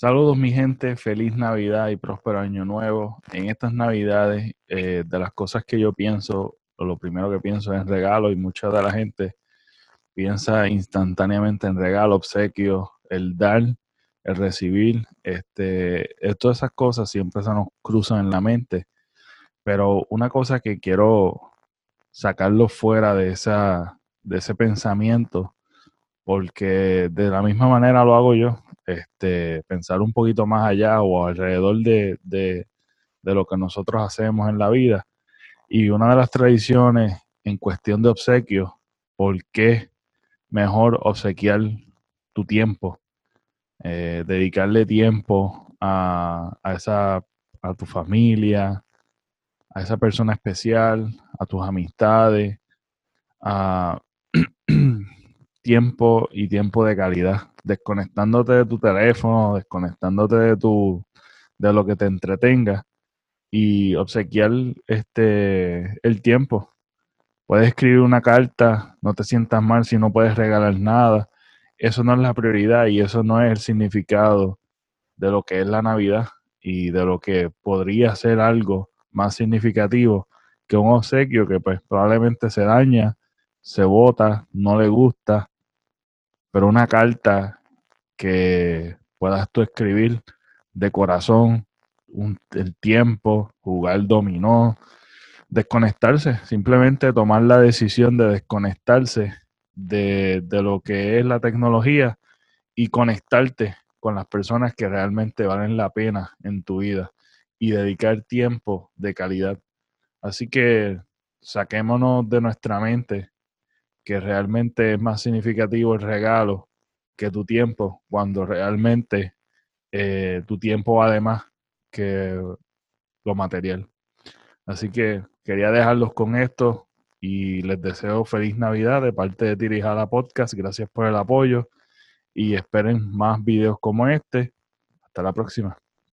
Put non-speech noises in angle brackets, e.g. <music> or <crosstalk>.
Saludos mi gente, feliz Navidad y próspero año nuevo. En estas Navidades, eh, de las cosas que yo pienso, lo primero que pienso es regalo y mucha de la gente piensa instantáneamente en regalo, obsequio, el dar, el recibir. Este, todas esas cosas siempre se nos cruzan en la mente. Pero una cosa que quiero sacarlo fuera de, esa, de ese pensamiento, porque de la misma manera lo hago yo este, pensar un poquito más allá o alrededor de, de, lo que nosotros hacemos en la vida. Y una de las tradiciones en cuestión de obsequios, ¿por qué mejor obsequiar tu tiempo? Eh, dedicarle tiempo a, a, esa, a tu familia, a esa persona especial, a tus amistades, a <clears throat> tiempo y tiempo de calidad desconectándote de tu teléfono, desconectándote de tu de lo que te entretenga y obsequiar este el tiempo. Puedes escribir una carta, no te sientas mal si no puedes regalar nada. Eso no es la prioridad y eso no es el significado de lo que es la Navidad y de lo que podría ser algo más significativo que un obsequio que pues probablemente se daña, se bota, no le gusta, pero una carta que puedas tú escribir de corazón el tiempo, jugar dominó, desconectarse, simplemente tomar la decisión de desconectarse de, de lo que es la tecnología y conectarte con las personas que realmente valen la pena en tu vida y dedicar tiempo de calidad. Así que saquémonos de nuestra mente que realmente es más significativo el regalo que tu tiempo, cuando realmente eh, tu tiempo vale más que lo material. Así que quería dejarlos con esto y les deseo feliz Navidad de parte de Tirijala Podcast. Gracias por el apoyo y esperen más videos como este. Hasta la próxima.